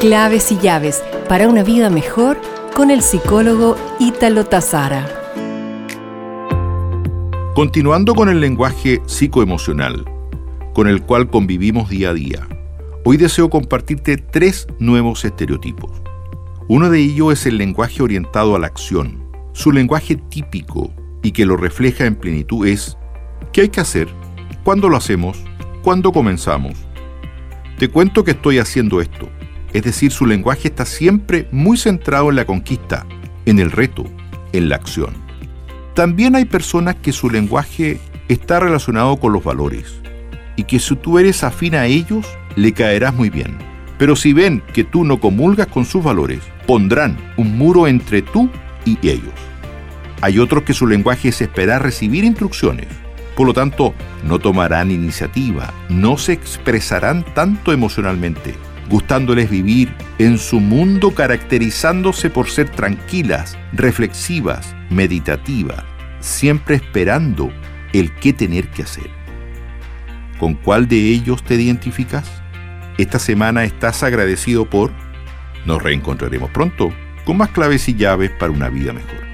Claves y llaves para una vida mejor con el psicólogo Ítalo Tazara. Continuando con el lenguaje psicoemocional, con el cual convivimos día a día, hoy deseo compartirte tres nuevos estereotipos. Uno de ellos es el lenguaje orientado a la acción. Su lenguaje típico y que lo refleja en plenitud es ¿qué hay que hacer? ¿Cuándo lo hacemos? ¿Cuándo comenzamos? Te cuento que estoy haciendo esto es decir, su lenguaje está siempre muy centrado en la conquista, en el reto, en la acción. También hay personas que su lenguaje está relacionado con los valores y que si tú eres afín a ellos, le caerás muy bien. Pero si ven que tú no comulgas con sus valores, pondrán un muro entre tú y ellos. Hay otros que su lenguaje es esperar recibir instrucciones. Por lo tanto, no tomarán iniciativa, no se expresarán tanto emocionalmente gustándoles vivir en su mundo caracterizándose por ser tranquilas, reflexivas, meditativas, siempre esperando el qué tener que hacer. ¿Con cuál de ellos te identificas? Esta semana estás agradecido por... Nos reencontraremos pronto con más claves y llaves para una vida mejor.